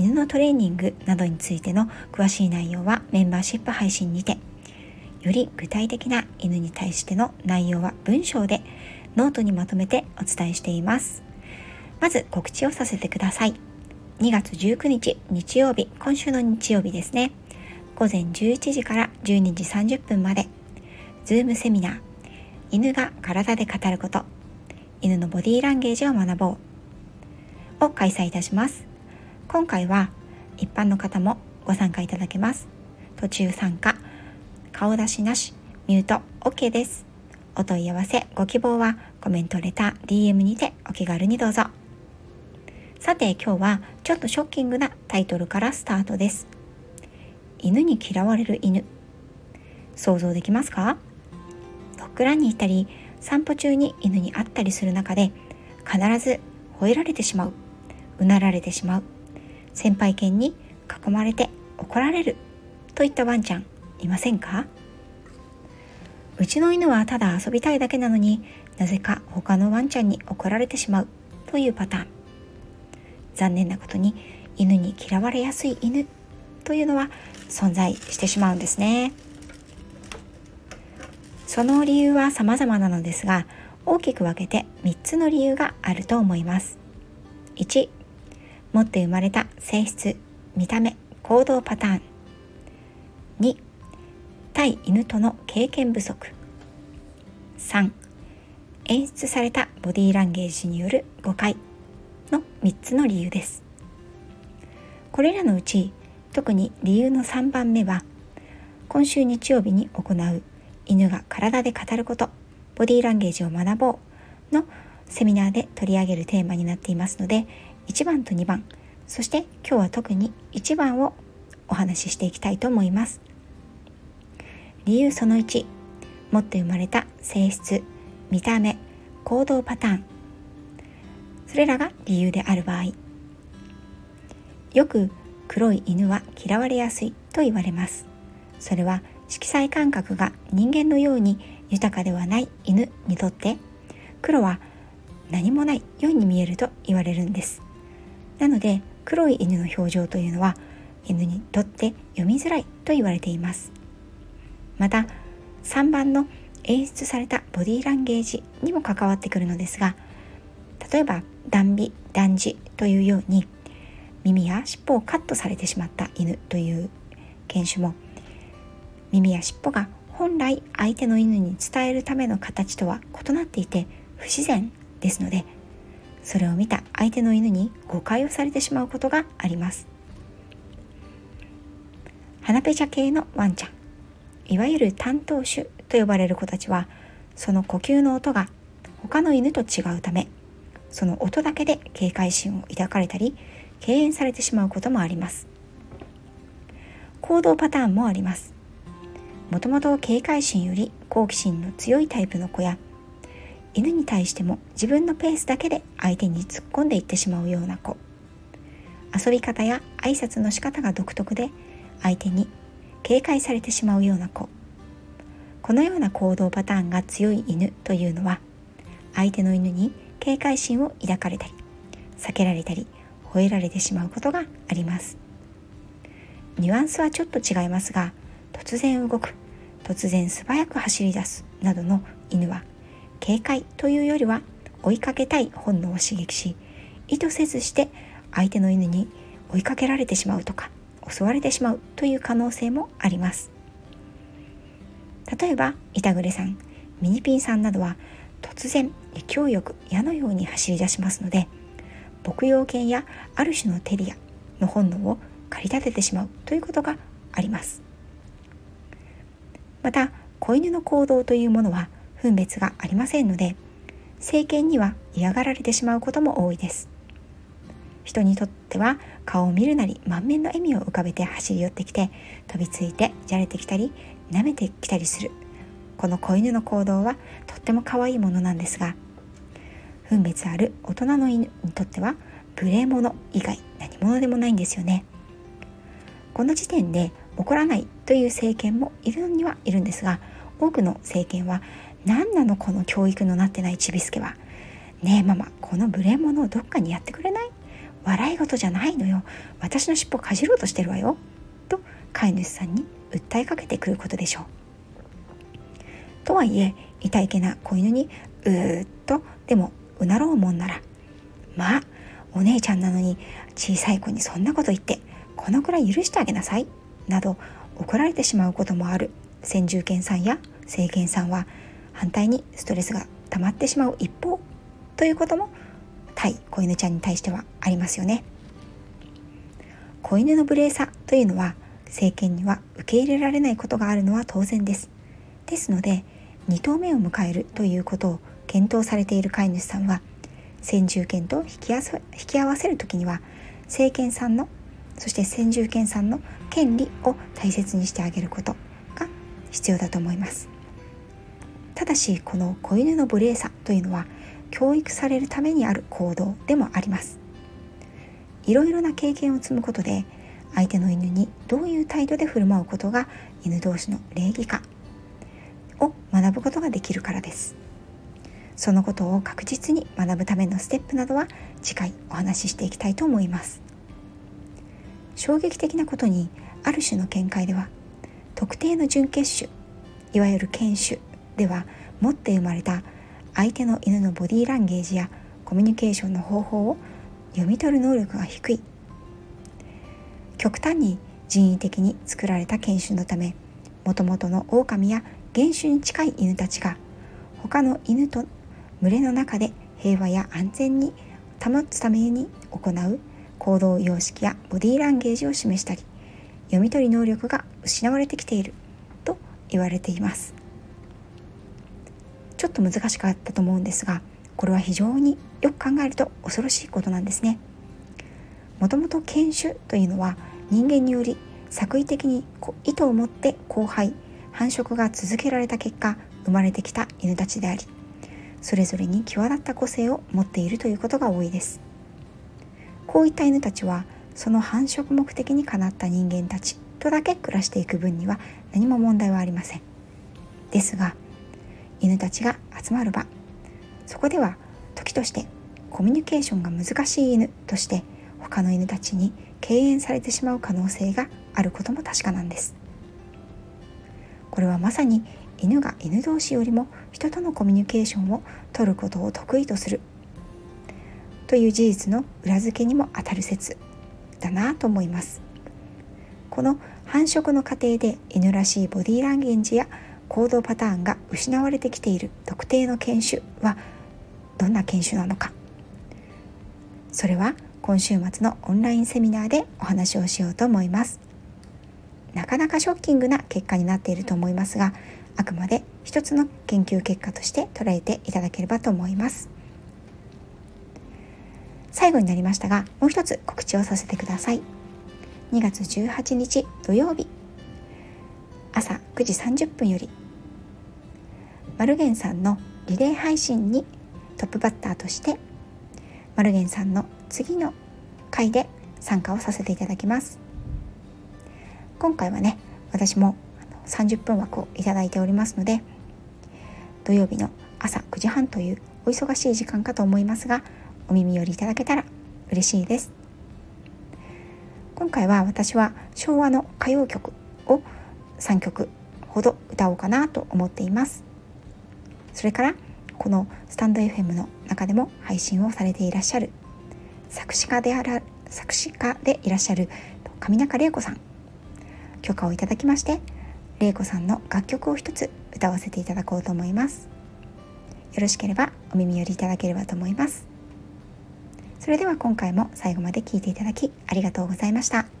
犬のトレーニングなどについての詳しい内容はメンバーシップ配信にてより具体的な犬に対しての内容は文章でノートにまとめてお伝えしています。まず告知をさせてください。2月19日日曜日今週の日曜日ですね。午前11時から12時30分まで Zoom セミナー犬が体で語ること犬のボディーランゲージを学ぼうを開催いたします。今回は一般の方もご参加いただけます。途中参加顔出しなしミュート OK です。お問い合わせご希望はコメントレター DM にてお気軽にどうぞ。さて今日はちょっとショッキングなタイトルからスタートです。犬に嫌われる犬。想像できますか？ドッグランに行ったり散歩中に犬に会ったりする中で必ず吠えられてしまう。うなられてしまう。先輩犬に囲まれて怒られるといったワンちゃんいませんか？うちの犬はただ遊びたいだけなのになぜか他のワンちゃんに怒られてしまうというパターン。残念なことに犬に嫌われやすい犬というのは存在してしまうんですね。その理由は様々なのですが大きく分けて3つの理由があると思います。1持って生まれた性質見た目行動パターン。2対犬との経験不足。3演出されたボディーランゲージによる誤解。の3つの理由です。これらのうち特に理由の3番目は今週日曜日に行う犬が体で語ることボディーランゲージを学ぼうのセミナーで取り上げるテーマになっていますので1番と2番。そして今日は特に1番をお話ししていきたいと思います。理由その1持って生まれた性質見た目行動パターン。それらが理由である場合。よく黒い犬は嫌われやすいと言われます。それは色彩感覚が人間のように豊かではない犬にとって。黒は何もないように見えると言われるんです。なので黒い犬の表情というのは犬にとって読みづらいと言われています。また3番の演出されたボディーランゲージにも関わってくるのですが例えば断尾断じというように耳や尻尾をカットされてしまった犬という犬種も耳や尻尾が本来相手の犬に伝えるための形とは異なっていて不自然ですのでそれを見た相手の犬に誤解をされてしまうことがあります。鼻ペチャ系のワンちゃんいわゆる担当種と呼ばれる子たちはその呼吸の音が他の犬と違うためその音だけで警戒心を抱かれたり敬遠されてしまうこともあります。行動パターンもあります。もともと警戒心より好奇心の強いタイプの子や犬に対しても自分のペースだけで相手に突っ込んでいってしまうような子。遊び方や挨拶の仕方が独特で相手に警戒されてしまうような子。このような行動パターンが強い犬というのは相手の犬に警戒心を抱かれたり避けられたり吠えられてしまうことがあります。ニュアンスはちょっと違いますが突然動く突然素早く走り出すなどの犬は警戒というよりは追いかけたい本能を刺激し意図せずして相手の犬に追いかけられてしまうとか襲われてしまうという可能性もあります。例えば板暮さんミニピンさんなどは突然勢いよく矢のように走り出しますので牧羊犬やある種のテリアの本能を駆り立ててしまうということがあります。また子犬の行動というものは分別がありませんので政権には嫌がられてしまうことも多いです。人にとっては顔を見るなり満面の笑みを浮かべて走り寄ってきて飛びついてじゃれてきたり舐めてきたりする。この子犬の行動はとっても可愛いものなんですが分別ある大人の犬にとっては無礼者以外何者でもないんですよね。この時点で怒らないという政権もいるのにはいるんですが多くの政権は何なのこの教育のなってないちびすけは。ねえママこの無礼者をどっかにやってくれない？笑い事じゃないのよ。私の尻尾かじろうとしてるわよ。と飼い主さんに訴えかけてくることでしょう。とはいえ痛いけな子犬にうーっとでもうなろうもんなら。まあお姉ちゃんなのに小さい子にそんなこと言ってこのくらい許してあげなさい。など怒られてしまうこともある。先住犬さんや政権さんは反対にストレスが溜まってしまう一方ということも対子犬ちゃんに対してはありますよね。子犬の無礼さというのは政権には受け入れられないことがあるのは当然です。ですので2頭目を迎えるということを検討されている飼い主さんは先住犬と引き引き合わせる時には政権さんのそして先住犬さんの権利を大切にしてあげることが必要だと思います。ただしこの子犬の無礼さというのは教育されるためにある行動でもあります。いろいろな経験を積むことで相手の犬にどういう態度で振る舞うことが犬同士の礼儀かを学ぶことができるからです。そのことを確実に学ぶためのステップなどは次回お話ししていきたいと思います。衝撃的なことにある種の見解では特定の準決種いわゆる犬種では持って生まれた相手の犬のボディーランゲージやコミュニケーションの方法を読み取る能力が低い。極端に人為的に作られた犬種のためもともとの狼や原種に近い犬たちが他の犬と群れの中で平和や安全に保つために行う行動様式やボディーランゲージを示したり読み取り能力が失われてきていると言われています。ちょっと難しかったと思うんですがこれは非常によく考えると恐ろしいことなんですね。もともと犬種というのは人間により作為的に意図を持って交配繁殖が続けられた結果生まれてきた犬たちでありそれぞれに際立った個性を持っているということが多いです。こういった犬たちはその繁殖目的にかなった人間たちとだけ暮らしていく分には何も問題はありません。ですが犬たちが集まる場。そこでは時としてコミュニケーションが難しい犬として他の犬たちに敬遠されてしまう可能性があることも確かなんです。これはまさに犬が犬同士よりも人とのコミュニケーションをとることを得意とするという事実の裏付けにも当たる説だなと思います。この繁殖の過程で犬らしいボディーランゲージや行動パターンが失われてきている特定の犬種はどんな犬種なのか。それは今週末のオンラインセミナーでお話をしようと思います。なかなかショッキングな結果になっていると思いますがあくまで一つの研究結果として捉えていただければと思います。最後になりましたがもう一つ告知をさせてください。2月18日土曜日。朝9時30分よりマルゲンさんのリレー配信にトップバッターとしてマルゲンさんの次の回で参加をさせていただきます。今回はね私も30分枠をいただいておりますので土曜日の朝9時半というお忙しい時間かと思いますがお耳寄りいただけたら嬉しいです。今回は私は昭和の歌謡曲を3曲ほど歌おうかなと思っています。それからこのスタンド FM の中でも配信をされていらっしゃる作詞家であら作詞家でいらっしゃる上中玲子さん。許可をいただきまして玲子さんの楽曲を一つ歌わせていただこうと思います。よろしければお耳寄りいただければと思います。それでは今回も最後まで聴いていただきありがとうございました。